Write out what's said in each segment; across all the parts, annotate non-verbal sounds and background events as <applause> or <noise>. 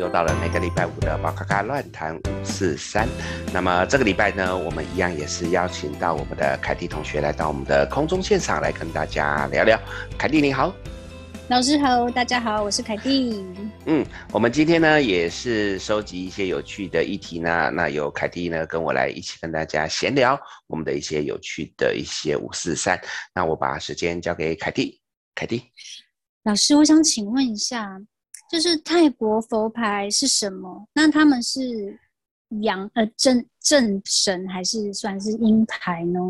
又到了每个礼拜五的宝咖咖乱谈五四三。那么这个礼拜呢，我们一样也是邀请到我们的凯蒂同学来到我们的空中现场来跟大家聊聊。凯蒂你好，老师好，大家好，我是凯蒂。嗯，我们今天呢也是收集一些有趣的议题呢，那由凯蒂呢跟我来一起跟大家闲聊我们的一些有趣的一些五四三。那我把时间交给凯蒂，凯蒂。老师，我想请问一下，就是泰国佛牌是什么？那他们是阳呃正正神还是算是阴牌呢？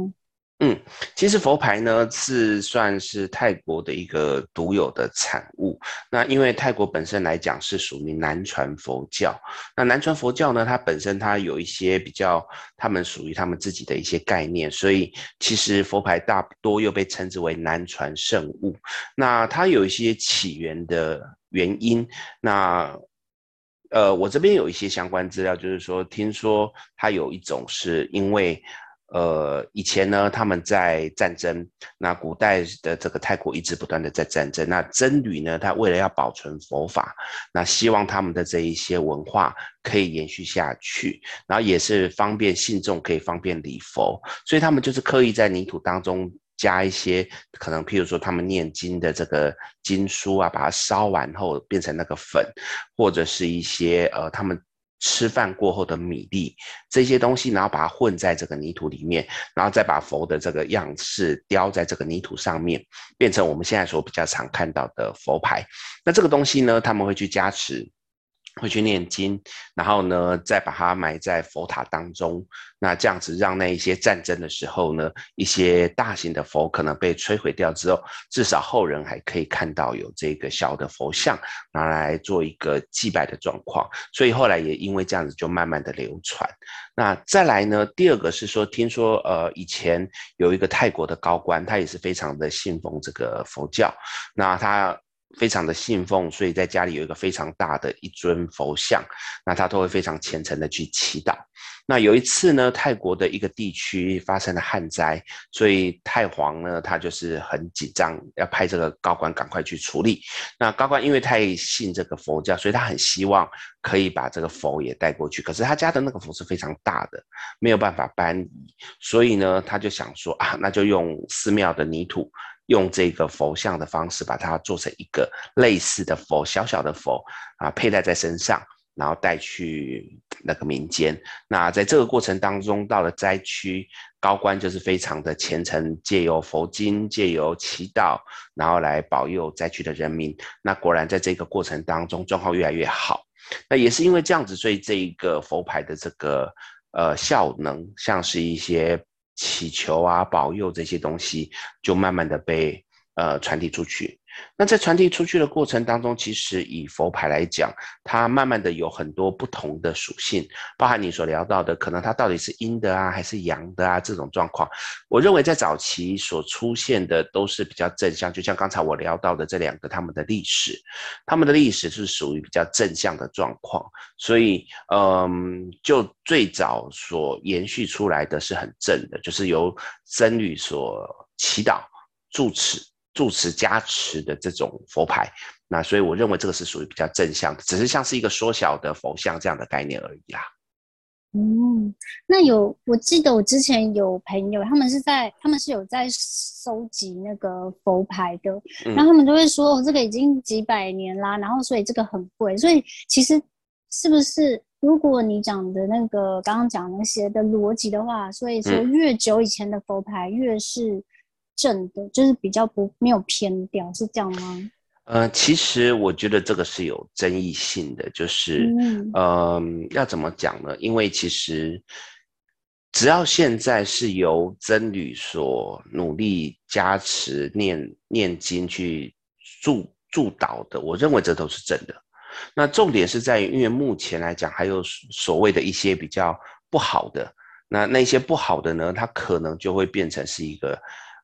嗯，其实佛牌呢是算是泰国的一个独有的产物。那因为泰国本身来讲是属于南传佛教，那南传佛教呢，它本身它有一些比较，他们属于他们自己的一些概念，所以其实佛牌大多又被称之为南传圣物。那它有一些起源的原因，那呃，我这边有一些相关资料，就是说听说它有一种是因为。呃，以前呢，他们在战争，那古代的这个泰国一直不断的在战争。那僧侣呢，他为了要保存佛法，那希望他们的这一些文化可以延续下去，然后也是方便信众可以方便礼佛，所以他们就是刻意在泥土当中加一些可能，譬如说他们念经的这个经书啊，把它烧完后变成那个粉，或者是一些呃他们。吃饭过后的米粒这些东西，然后把它混在这个泥土里面，然后再把佛的这个样式雕在这个泥土上面，变成我们现在所比较常看到的佛牌。那这个东西呢，他们会去加持。会去念经，然后呢，再把它埋在佛塔当中。那这样子，让那一些战争的时候呢，一些大型的佛可能被摧毁掉之后，至少后人还可以看到有这个小的佛像，拿来做一个祭拜的状况。所以后来也因为这样子，就慢慢的流传。那再来呢，第二个是说，听说呃，以前有一个泰国的高官，他也是非常的信奉这个佛教。那他。非常的信奉，所以在家里有一个非常大的一尊佛像，那他都会非常虔诚的去祈祷。那有一次呢，泰国的一个地区发生了旱灾，所以泰皇呢，他就是很紧张，要派这个高官赶快去处理。那高官因为太信这个佛教，所以他很希望可以把这个佛也带过去。可是他家的那个佛是非常大的，没有办法搬移，所以呢，他就想说啊，那就用寺庙的泥土。用这个佛像的方式，把它做成一个类似的佛，小小的佛啊，佩戴在身上，然后带去那个民间。那在这个过程当中，到了灾区，高官就是非常的虔诚，借由佛经，借由祈祷，然后来保佑灾区的人民。那果然在这个过程当中，状况越来越好。那也是因为这样子，所以这一个佛牌的这个呃效能，像是一些。祈求啊，保佑这些东西，就慢慢的被呃传递出去。那在传递出去的过程当中，其实以佛牌来讲，它慢慢的有很多不同的属性，包含你所聊到的，可能它到底是阴的啊，还是阳的啊这种状况。我认为在早期所出现的都是比较正向，就像刚才我聊到的这两个他们的历史，他们的历史是属于比较正向的状况，所以嗯，就最早所延续出来的是很正的，就是由僧侣所祈祷住持。住持加持的这种佛牌，那所以我认为这个是属于比较正向的，只是像是一个缩小的佛像这样的概念而已啦。嗯，那有，我记得我之前有朋友，他们是在，他们是有在收集那个佛牌的，然后他们就会说，哦，这个已经几百年啦，然后所以这个很贵，所以其实是不是，如果你讲的那个刚刚讲那些的逻辑的话，所以说越久以前的佛牌越是。正的，就是比较不没有偏掉，是这样吗？呃，其实我觉得这个是有争议性的，就是，嗯、呃，要怎么讲呢？因为其实只要现在是由僧侣所努力加持念念经去助助导的，我认为这都是正的。那重点是在于，因为目前来讲还有所谓的一些比较不好的，那那些不好的呢，它可能就会变成是一个。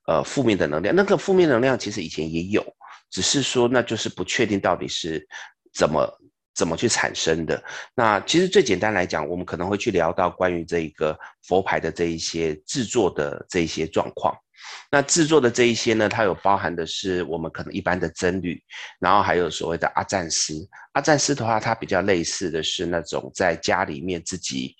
呃，负面的能量，那个负面能量其实以前也有，只是说那就是不确定到底是怎么怎么去产生的。那其实最简单来讲，我们可能会去聊到关于这一个佛牌的这一些制作的这一些状况。那制作的这一些呢，它有包含的是我们可能一般的僧侣，然后还有所谓的阿赞师。阿赞师的话，它比较类似的是那种在家里面自己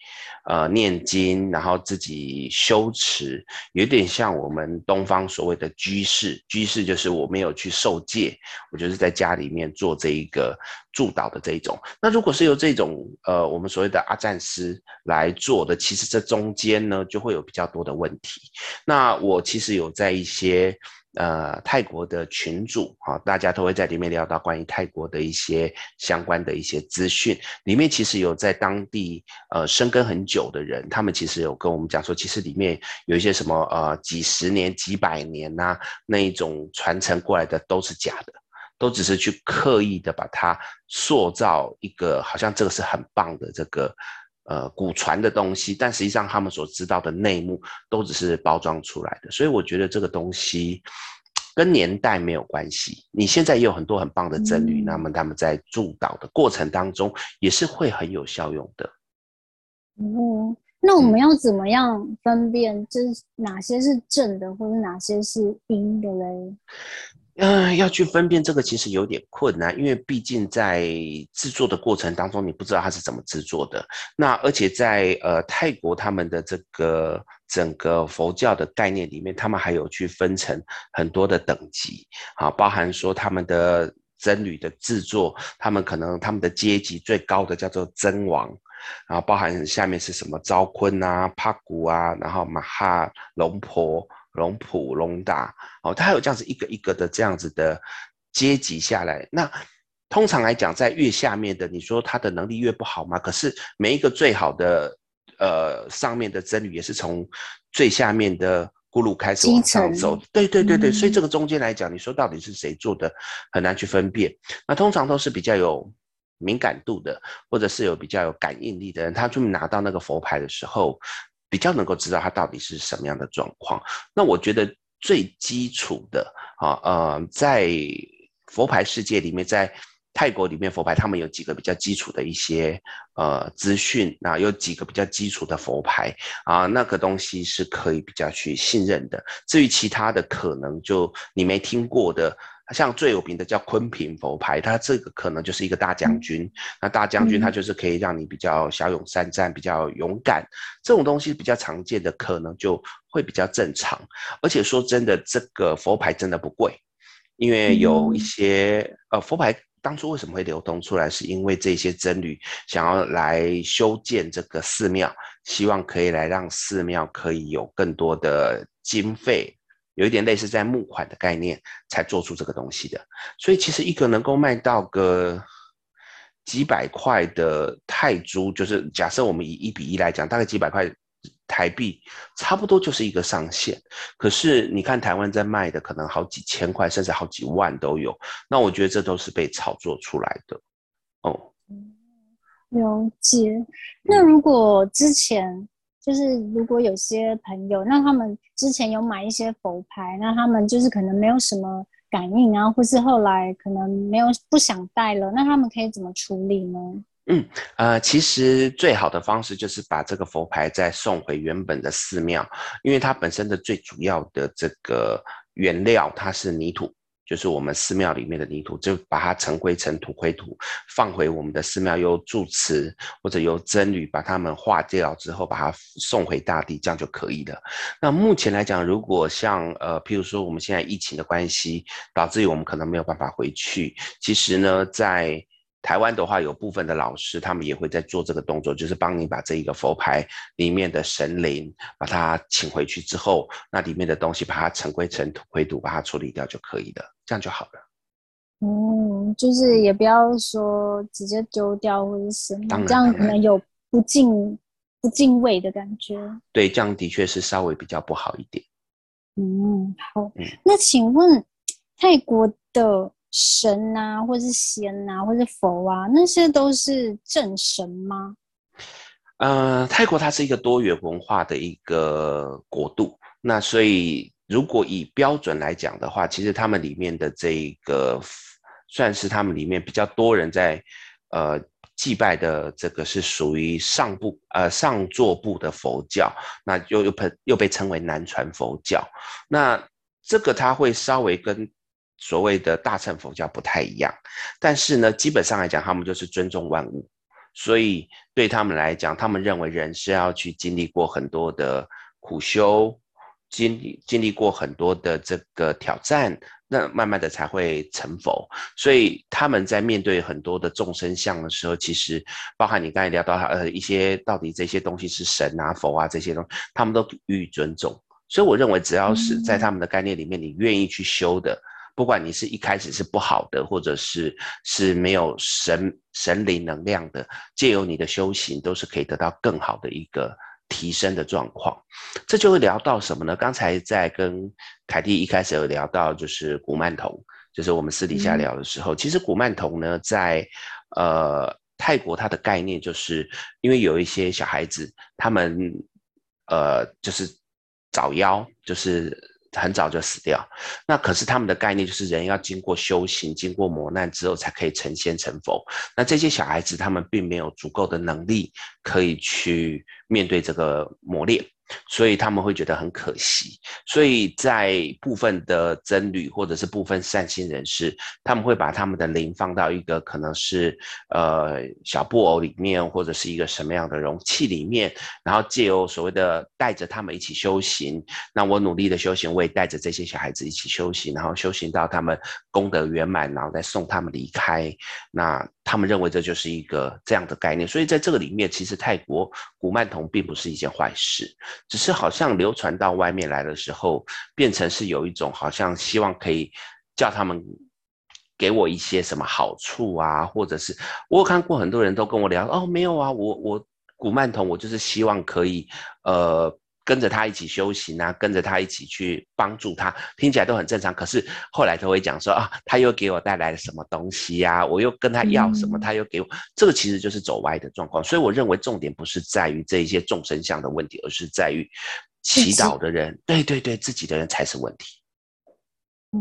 呃念经，然后自己修持，有点像我们东方所谓的居士。居士就是我没有去受戒，我就是在家里面做这一个助导的这一种。那如果是由这种呃我们所谓的阿赞师来做的，其实这中间呢就会有比较多的问题。那我其实是有在一些。呃，泰国的群组啊，大家都会在里面聊到关于泰国的一些相关的一些资讯。里面其实有在当地呃生根很久的人，他们其实有跟我们讲说，其实里面有一些什么呃几十年、几百年呐、那一种传承过来的都是假的，都只是去刻意的把它塑造一个好像这个是很棒的这个。呃，古传的东西，但实际上他们所知道的内幕都只是包装出来的，所以我觉得这个东西跟年代没有关系。你现在也有很多很棒的僧侣，那么他们在助导的过程当中也是会很有效用的。哦，那我们要怎么样分辨，就是哪些是正的，或者哪些是阴的嘞？嗯、要去分辨这个其实有点困难，因为毕竟在制作的过程当中，你不知道它是怎么制作的。那而且在呃泰国他们的这个整个佛教的概念里面，他们还有去分成很多的等级，啊，包含说他们的僧侣的制作，他们可能他们的阶级最高的叫做僧王，然后包含下面是什么昭坤啊、帕古啊，然后马哈龙婆。龙普、龙达，哦，它还有这样子一个一个的这样子的阶级下来。那通常来讲，在越下面的，你说他的能力越不好吗？可是每一个最好的，呃，上面的僧侣也是从最下面的咕噜开始往上走。对对对对，所以这个中间来讲，你说到底是谁做的，很难去分辨。那通常都是比较有敏感度的，或者是有比较有感应力的人，他去拿到那个佛牌的时候。比较能够知道它到底是什么样的状况。那我觉得最基础的啊，呃，在佛牌世界里面，在泰国里面佛牌，他们有几个比较基础的一些呃资讯，那有几个比较基础的佛牌啊，那个东西是可以比较去信任的。至于其他的，可能就你没听过的。像最有名的叫坤平佛牌，它这个可能就是一个大将军。那大将军他就是可以让你比较骁勇善战，比较勇敢。这种东西比较常见的，可能就会比较正常。而且说真的，这个佛牌真的不贵，因为有一些呃佛牌当初为什么会流通出来，是因为这些僧侣想要来修建这个寺庙，希望可以来让寺庙可以有更多的经费。有一点类似在募款的概念，才做出这个东西的，所以其实一个能够卖到个几百块的泰铢，就是假设我们以一比一来讲，大概几百块台币，差不多就是一个上限。可是你看台湾在卖的，可能好几千块，甚至好几万都有。那我觉得这都是被炒作出来的。哦，了解。那如果之前。就是如果有些朋友，那他们之前有买一些佛牌，那他们就是可能没有什么感应啊，或是后来可能没有不想戴了，那他们可以怎么处理呢？嗯，呃，其实最好的方式就是把这个佛牌再送回原本的寺庙，因为它本身的最主要的这个原料它是泥土。就是我们寺庙里面的泥土，就把它尘归尘，土灰土，放回我们的寺庙，由住持或者由僧侣把它们化掉之后，把它送回大地，这样就可以了。那目前来讲，如果像呃，譬如说我们现在疫情的关系，导致于我们可能没有办法回去，其实呢，在台湾的话，有部分的老师，他们也会在做这个动作，就是帮你把这一个佛牌里面的神灵，把它请回去之后，那里面的东西把它尘归尘，土归土，把它处理掉就可以了，这样就好了。嗯，就是也不要说直接丢掉或者什么，这样可能有不敬不敬畏的感觉。对，这样的确是稍微比较不好一点。嗯，好。嗯，那请问泰国的？神啊，或是仙啊，或是佛啊，那些都是正神吗？呃，泰国它是一个多元文化的一个国度，那所以如果以标准来讲的话，其实他们里面的这一个算是他们里面比较多人在呃祭拜的这个是属于上部呃上座部的佛教，那又又被又被称为南传佛教。那这个它会稍微跟所谓的大乘佛教不太一样，但是呢，基本上来讲，他们就是尊重万物，所以对他们来讲，他们认为人是要去经历过很多的苦修。经历经历过很多的这个挑战，那慢慢的才会成佛。所以他们在面对很多的众生相的时候，其实包含你刚才聊到呃一些到底这些东西是神啊佛啊这些东西，他们都予以尊重。所以我认为，只要是在他们的概念里面，你愿意去修的，不管你是一开始是不好的，或者是是没有神神灵能量的，借由你的修行，都是可以得到更好的一个。提升的状况，这就会聊到什么呢？刚才在跟凯蒂一开始有聊到，就是古曼童，就是我们私底下聊的时候，嗯、其实古曼童呢，在呃泰国它的概念就是，因为有一些小孩子，他们呃就是早夭，就是。很早就死掉，那可是他们的概念就是人要经过修行，经过磨难之后才可以成仙成佛。那这些小孩子他们并没有足够的能力可以去面对这个磨练。所以他们会觉得很可惜，所以在部分的僧侣或者是部分善心人士，他们会把他们的灵放到一个可能是呃小布偶里面，或者是一个什么样的容器里面，然后借由所谓的带着他们一起修行。那我努力的修行，我也带着这些小孩子一起修行，然后修行到他们功德圆满，然后再送他们离开。那他们认为这就是一个这样的概念，所以在这个里面，其实泰国古曼童并不是一件坏事。只是好像流传到外面来的时候，变成是有一种好像希望可以叫他们给我一些什么好处啊，或者是我有看过很多人都跟我聊，哦，没有啊，我我古曼童，我就是希望可以呃。跟着他一起修行啊，跟着他一起去帮助他，听起来都很正常。可是后来他会讲说啊，他又给我带来了什么东西呀？我又跟他要什么，他又给我，这个其实就是走歪的状况。所以我认为重点不是在于这一些众生相的问题，而是在于祈祷的人，对对对，自己的人才是问题。哦，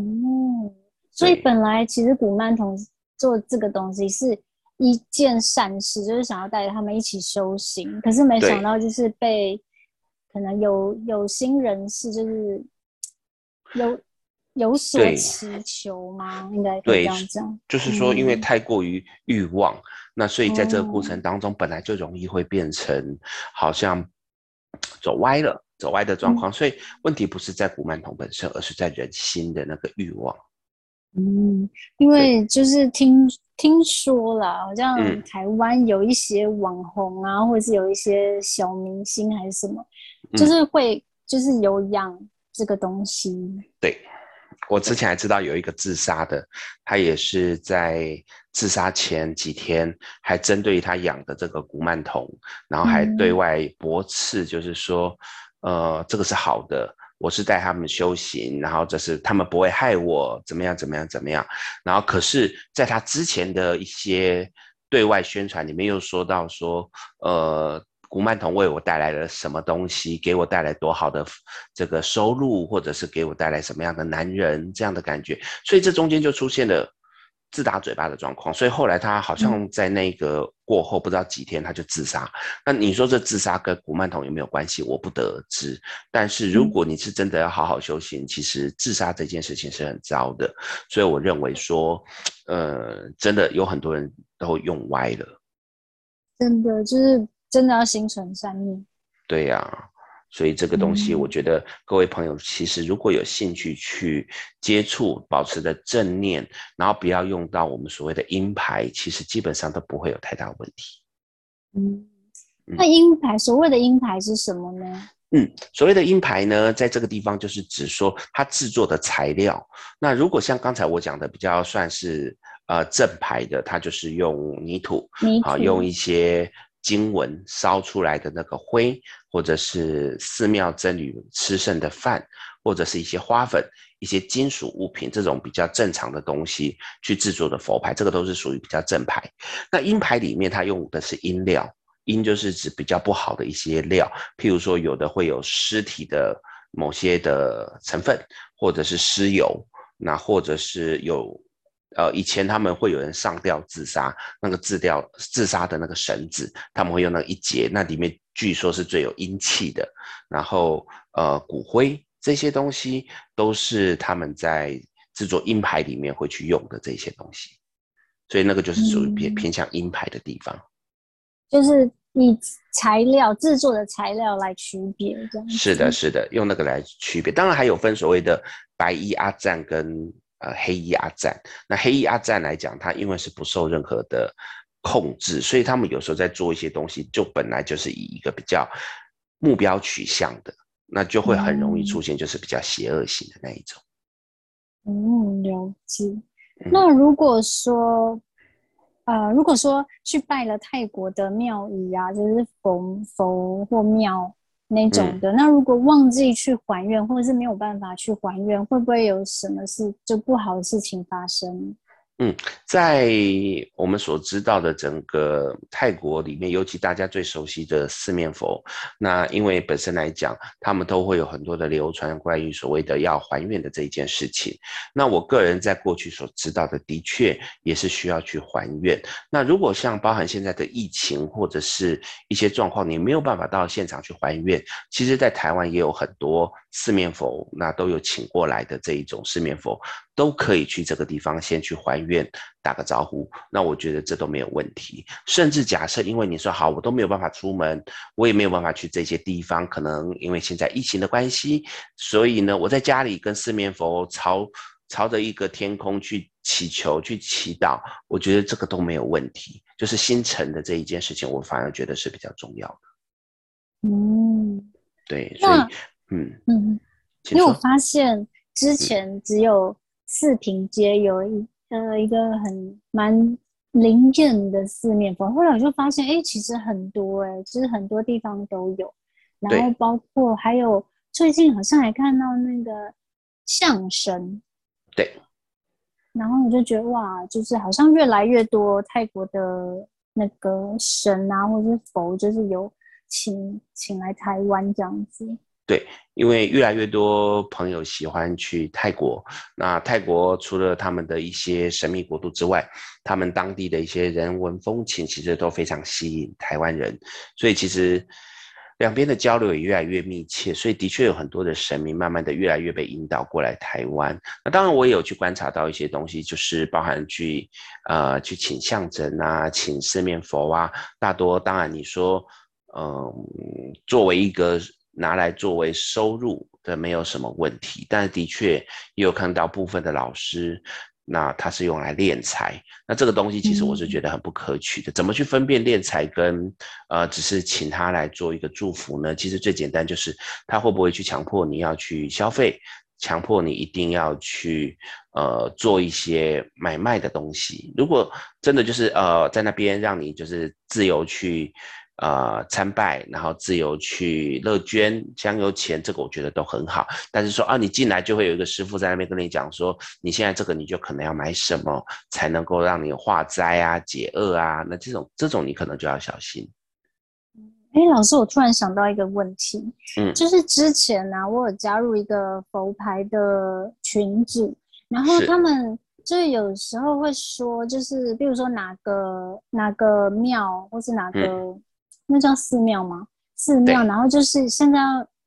所以本来其实古曼童做这个东西是一件善事，就是想要带着他们一起修行，可是没想到就是被。可能有有心人士就是 <tsk> 有有所祈求吗？应该对这样讲，就是说，因为太过于欲望，嗯，那所以在这个过程当中，本来就容易会变成好像走歪了，走歪的状况。嗯，所以问题不是在古曼童本身，而是在人心的那个欲望。嗯，因为就是听听说了，好像台湾有一些网红啊，嗯，或者是有一些小明星还是什么。就是会，就是有养这个东西。嗯、对，我之前还知道有一个自杀的，他也是在自杀前几天，还针对他养的这个古曼童，然后还对外驳斥，就是说，嗯、呃，这个是好的，我是带他们修行，然后这是他们不会害我，怎么样怎么样怎么样。然后可是在他之前的一些对外宣传里面又说到说，呃。古曼童为我带来了什么东西？给我带来多好的这个收入，或者是给我带来什么样的男人这样的感觉？所以这中间就出现了自打嘴巴的状况。所以后来他好像在那个过后不知道几天他就自杀。嗯、那你说这自杀跟古曼童有没有关系？我不得而知。但是如果你是真的要好好修行，其实自杀这件事情是很糟的。所以我认为说，呃，真的有很多人都用歪了。真的就是。真的要心存善念，对呀、啊，所以这个东西，我觉得各位朋友其实如果有兴趣去接触，保持的正念，然后不要用到我们所谓的阴牌，其实基本上都不会有太大问题。嗯，那阴牌、嗯、所谓的阴牌是什么呢？嗯，所谓的阴牌呢，在这个地方就是指说它制作的材料。那如果像刚才我讲的比较算是呃正牌的，它就是用泥土，泥土啊，用一些。经文烧出来的那个灰，或者是寺庙僧侣吃剩的饭，或者是一些花粉、一些金属物品，这种比较正常的东西去制作的佛牌，这个都是属于比较正牌。那阴牌里面它用的是阴料，阴就是指比较不好的一些料，譬如说有的会有尸体的某些的成分，或者是尸油，那或者是有。呃，以前他们会有人上吊自杀，那个自吊自杀的那个绳子，他们会用那一节，那里面据说是最有阴气的。然后呃，骨灰这些东西都是他们在制作阴牌里面会去用的这些东西，所以那个就是属于偏偏向阴牌的地方。就是以材料制作的材料来区别，这样。是的，是的，用那个来区别。当然还有分所谓的白衣阿赞跟。呃，黑衣阿赞，那黑衣阿赞来讲，他因为是不受任何的控制，所以他们有时候在做一些东西，就本来就是以一个比较目标取向的，那就会很容易出现就是比较邪恶型的那一种。嗯，了解。那如果说，呃，如果说去拜了泰国的庙宇啊，就是佛佛或庙。那种的，那如果忘记去还愿，或者是没有办法去还愿，会不会有什么事就不好的事情发生？嗯，在我们所知道的整个泰国里面，尤其大家最熟悉的四面佛，那因为本身来讲，他们都会有很多的流传关于所谓的要还愿的这一件事情。那我个人在过去所知道的，的确也是需要去还愿。那如果像包含现在的疫情或者是一些状况，你没有办法到现场去还愿，其实在台湾也有很多四面佛，那都有请过来的这一种四面佛。都可以去这个地方先去还愿，打个招呼，那我觉得这都没有问题。甚至假设因为你说好，我都没有办法出门，我也没有办法去这些地方，可能因为现在疫情的关系，所以呢，我在家里跟四面佛朝朝着一个天空去祈求、去祈祷，我觉得这个都没有问题。就是心诚的这一件事情，我反而觉得是比较重要的。嗯，对，所以嗯。嗯，因为我发现之前只有、嗯。四平街有一呃一个很蛮灵验的四面佛，后来我就发现，哎、欸，其实很多哎、欸，其实很多地方都有，然后包括还有最近好像还看到那个相声，对，然后我就觉得哇，就是好像越来越多泰国的那个神啊，或者是佛，就是有请请来台湾这样子。对，因为越来越多朋友喜欢去泰国，那泰国除了他们的一些神秘国度之外，他们当地的一些人文风情其实都非常吸引台湾人，所以其实两边的交流也越来越密切，所以的确有很多的神明慢慢的越来越被引导过来台湾。那当然我也有去观察到一些东西，就是包含去呃去请象征啊，请四面佛啊，大多当然你说嗯、作为一个。拿来作为收入的没有什么问题，但是的确也有看到部分的老师，那他是用来敛财，那这个东西其实我是觉得很不可取的。怎么去分辨敛财跟呃只是请他来做一个祝福呢？其实最简单就是他会不会去强迫你要去消费，强迫你一定要去呃做一些买卖的东西。如果真的就是呃在那边让你就是自由去。呃，参拜，然后自由去乐捐香油钱，这个我觉得都很好。但是说啊，你进来就会有一个师傅在那边跟你讲说，你现在这个你就可能要买什么才能够让你化灾啊、解厄啊，那这种这种你可能就要小心。哎，老师，我突然想到一个问题，嗯，就是之前呢、啊，我有加入一个佛牌的群组，然后他们就是有时候会说，就是比如说哪个哪个庙，或是哪个。嗯那叫寺庙吗？寺庙，然后就是现在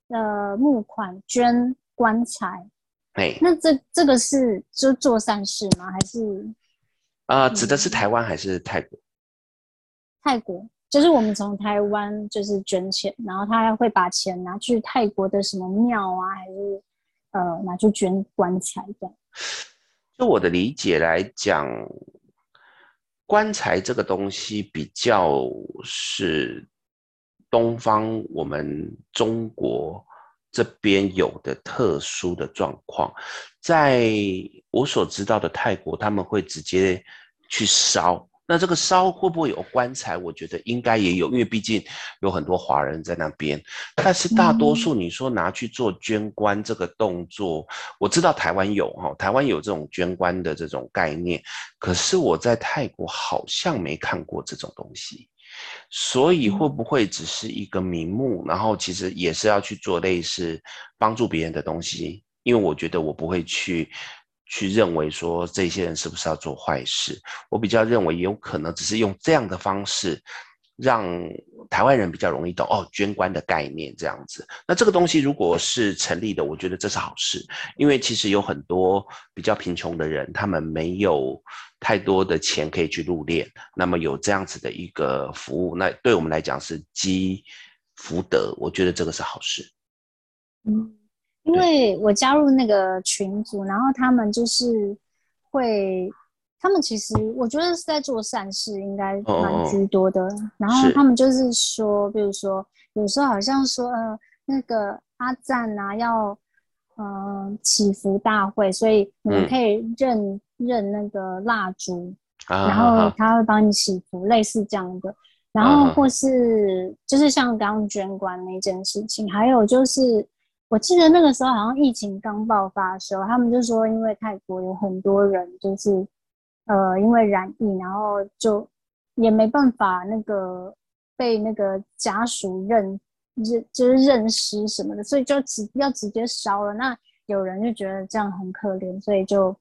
呃募款捐棺材。对，那这这个是就做善事吗？还是？啊、呃，指的是台湾还是泰国？泰国，就是我们从台湾就是捐钱，然后他会把钱拿去泰国的什么庙啊，还是呃拿去捐棺材这样？就我的理解来讲。棺材这个东西比较是东方，我们中国这边有的特殊的状况，在我所知道的泰国，他们会直接去烧。那这个烧会不会有棺材？我觉得应该也有，因为毕竟有很多华人在那边。但是大多数你说拿去做捐棺这个动作，我知道台湾有哈，台湾有这种捐棺的这种概念。可是我在泰国好像没看过这种东西，所以会不会只是一个名目？然后其实也是要去做类似帮助别人的东西？因为我觉得我不会去。去认为说这些人是不是要做坏事。我比较认为有可能只是用这样的方式，让台湾人比较容易懂哦，捐官的概念这样子。那这个东西如果是成立的，我觉得这是好事，因为其实有很多比较贫穷的人，他们没有太多的钱可以去入殓，那么有这样子的一个服务，那对我们来讲是积福德，我觉得这个是好事。嗯。因为我加入那个群组，然后他们就是会，他们其实我觉得是在做善事，应该蛮居多的。哦、然后他们就是说，比如说有时候好像说，呃，那个阿赞啊要，嗯、呃，祈福大会，所以你们可以认、嗯、认那个蜡烛，啊、然后他会帮你祈福，啊、类似这样的。然后或是就是像刚刚捐官那件事情，还有就是。我记得那个时候好像疫情刚爆发的时候，他们就说，因为泰国有很多人就是，呃，因为染疫，然后就也没办法那个被那个家属认认就是认尸什么的，所以就直要直接烧了。那有人就觉得这样很可怜，所以就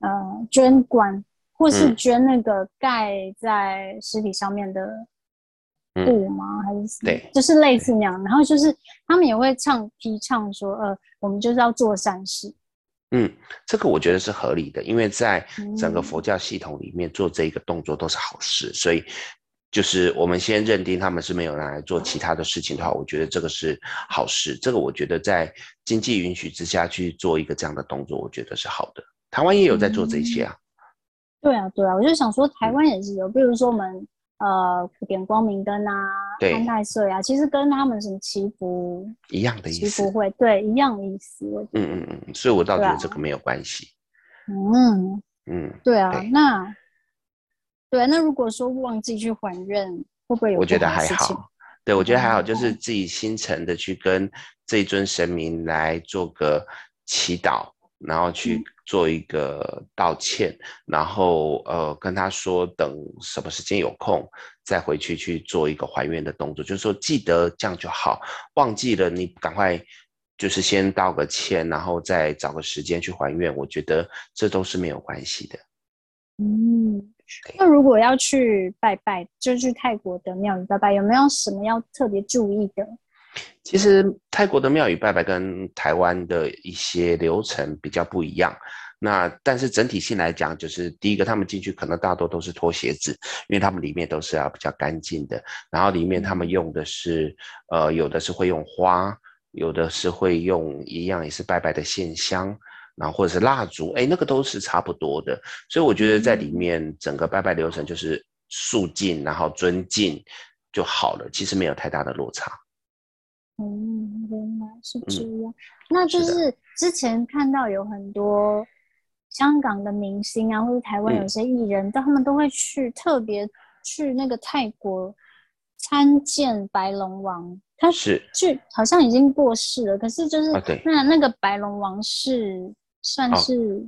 呃捐棺，或是捐那个盖在尸体上面的。布吗？嗯、还是对，就是类似那样。然后就是他们也会唱提倡说，呃，我们就是要做善事。嗯，这个我觉得是合理的，因为在整个佛教系统里面做这一个动作都是好事，嗯、所以就是我们先认定他们是没有拿来做其他的事情的话，我觉得这个是好事。这个我觉得在经济允许之下去做一个这样的动作，我觉得是好的。台湾也有在做这些啊。嗯、对啊，对啊，我就想说台湾也是有，嗯、比如说我们。呃，点光明灯啊，对，安太岁啊，其实跟他们什么祈福一样的意思，祈福会对一样的意思。嗯嗯嗯，所以我倒觉得这个没有关系。嗯嗯，对啊，那对，那如果说忘记去还愿，会不会有？我觉得还好。对，我觉得还好，就是自己心诚的去跟这一尊神明来做个祈祷。然后去做一个道歉，嗯、然后呃跟他说，等什么时间有空再回去去做一个还愿的动作，就是说记得这样就好，忘记了你赶快就是先道个歉，然后再找个时间去还愿，我觉得这都是没有关系的。嗯，那如果要去拜拜，就去泰国的庙宇拜拜，有没有什么要特别注意的？其实泰国的庙宇拜拜跟台湾的一些流程比较不一样，那但是整体性来讲，就是第一个他们进去可能大多都是脱鞋子，因为他们里面都是要比较干净的，然后里面他们用的是，呃，有的是会用花，有的是会用一样也是拜拜的线香，然后或者是蜡烛，哎，那个都是差不多的，所以我觉得在里面整个拜拜流程就是肃静，然后尊敬就好了，其实没有太大的落差。嗯，原来是这样。嗯、那就是之前看到有很多香港的明星啊，或者台湾有些艺人，他们都会去特别去那个泰国参见白龙王。他是去好像已经过世了，可是就是那，那个白龙王是算是。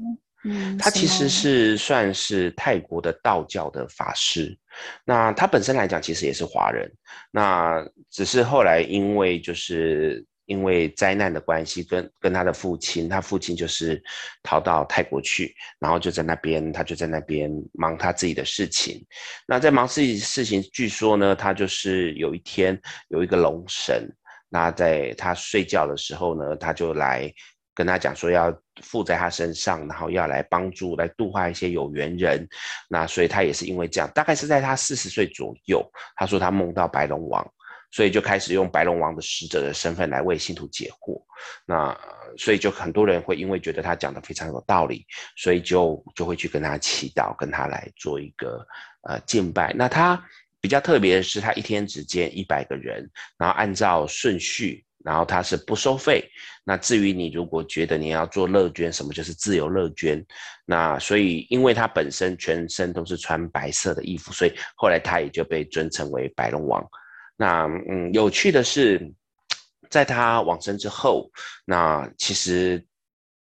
他其实是算是泰国的道教的法师，那他本身来讲其实也是华人，那只是后来因为就是因为灾难的关系，跟跟他的父亲，他父亲就是逃到泰国去，然后就在那边，他就在那边忙他自己的事情。那在忙自己事情，据说呢，他就是有一天有一个龙神，那在他睡觉的时候呢，他就来。跟他讲说要附在他身上，然后要来帮助、来度化一些有缘人。那所以他也是因为这样，大概是在他四十岁左右，他说他梦到白龙王，所以就开始用白龙王的使者的身份来为信徒解惑。那所以就很多人会因为觉得他讲的非常有道理，所以就就会去跟他祈祷，跟他来做一个呃敬拜。那他比较特别的是，他一天只见一百个人，然后按照顺序。然后他是不收费，那至于你如果觉得你要做乐捐，什么就是自由乐捐。那所以因为他本身全身都是穿白色的衣服，所以后来他也就被尊称为白龙王。那嗯，有趣的是，在他往生之后，那其实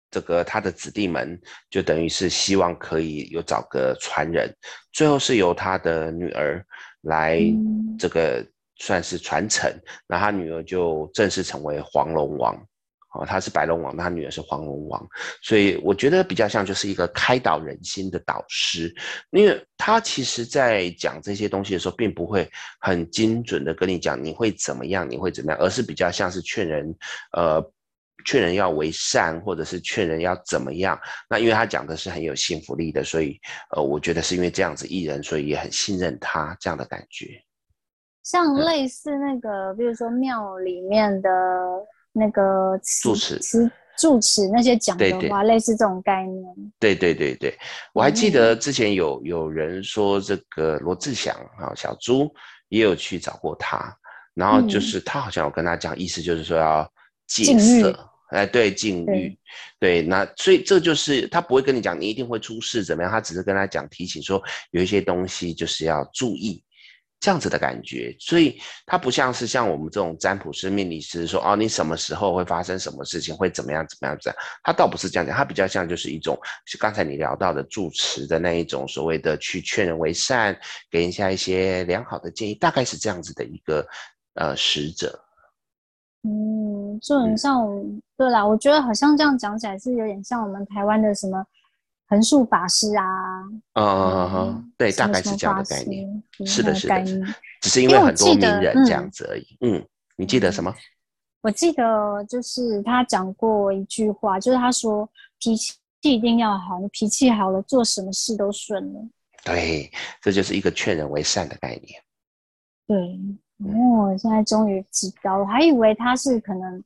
这个他的子弟们就等于是希望可以有找个传人，最后是由他的女儿来这个。算是传承，那他女儿就正式成为黄龙王，哦，他是白龙王，他女儿是黄龙王，所以我觉得比较像就是一个开导人心的导师，因为他其实在讲这些东西的时候，并不会很精准的跟你讲你会怎么样，你会怎么样，而是比较像是劝人，呃，劝人要为善，或者是劝人要怎么样。那因为他讲的是很有信服力的，所以呃，我觉得是因为这样子艺人，所以也很信任他这样的感觉。像类似那个，嗯、比如说庙里面的。那个住持，住持那些讲的话，类似这种概念。对对对对，我还记得之前有有人说，这个罗志祥啊，小猪也有去找过他，然后就是他好像有跟他讲，意思就是说要戒色，哎，对，禁欲，对，那所以这就是他不会跟你讲你一定会出事怎么样，他只是跟他讲提醒说有一些东西就是要注意。这样子的感觉，所以它不像是像我们这种占卜师、命理师说哦，你什么时候会发生什么事情，会怎么样怎么样怎样，它倒不是这样讲，它比较像就是一种，是刚才你聊到的住持的那一种所谓的去劝人为善，给人家一些良好的建议，大概是这样子的一个呃使者。嗯，就很像，嗯、对啦，我觉得好像这样讲起来是有点像我们台湾的什么。横竖法师啊，嗯，对，大概是这样的概念，是的，是的，只是因为很多名人这样子而已。嗯，你记得什么？我记得就是他讲过一句话，就是他说脾气一定要好，你脾气好了，做什么事都顺了。对，这就是一个劝人为善的概念。对，哦，现在终于知道，我还以为他是可能，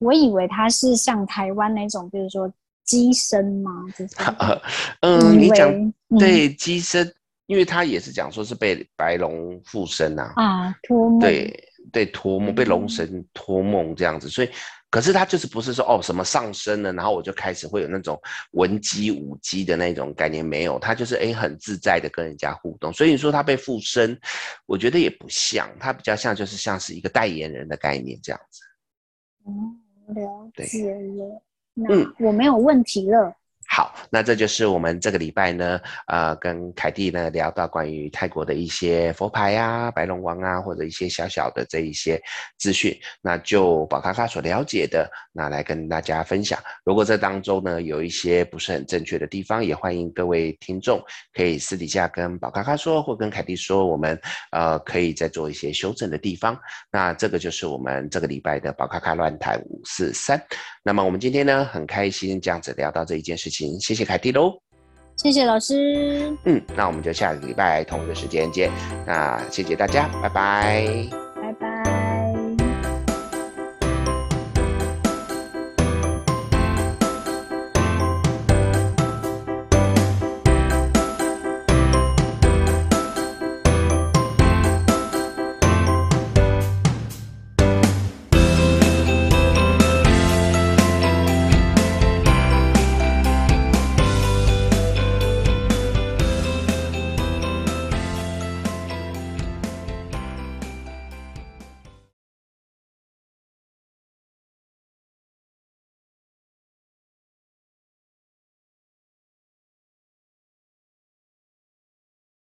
我以为他是像台湾那种，比如说。乩身吗？就是，<laughs> 嗯，你讲对机身，因为他也是讲说是被白龙附身呐，啊，托梦，对对，托梦被龙神托梦这样子，所以，可是他就是不是说哦什么上身了，然后我就开始会有那种文姬武姬的那种概念，没有，他就是哎很自在的跟人家互动，所以你说他被附身，我觉得也不像，他比较像就是像是一个代言人的概念这样子。哦，了解了。嗯，我没有问题了。那这就是我们这个礼拜呢，呃，跟凯蒂呢聊到关于泰国的一些佛牌啊、白龙王啊，或者一些小小的这一些资讯，那就宝咖咖所了解的，那来跟大家分享。如果这当中呢有一些不是很正确的地方，也欢迎各位听众可以私底下跟宝咖咖说，或跟凯蒂说，我们呃可以再做一些修正的地方。那这个就是我们这个礼拜的宝咖咖乱谈五四三。那么我们今天呢很开心这样子聊到这一件事情。谢谢谢凯蒂喽，谢谢老师。嗯，那我们就下个礼拜同一个时间见。那谢谢大家，拜拜。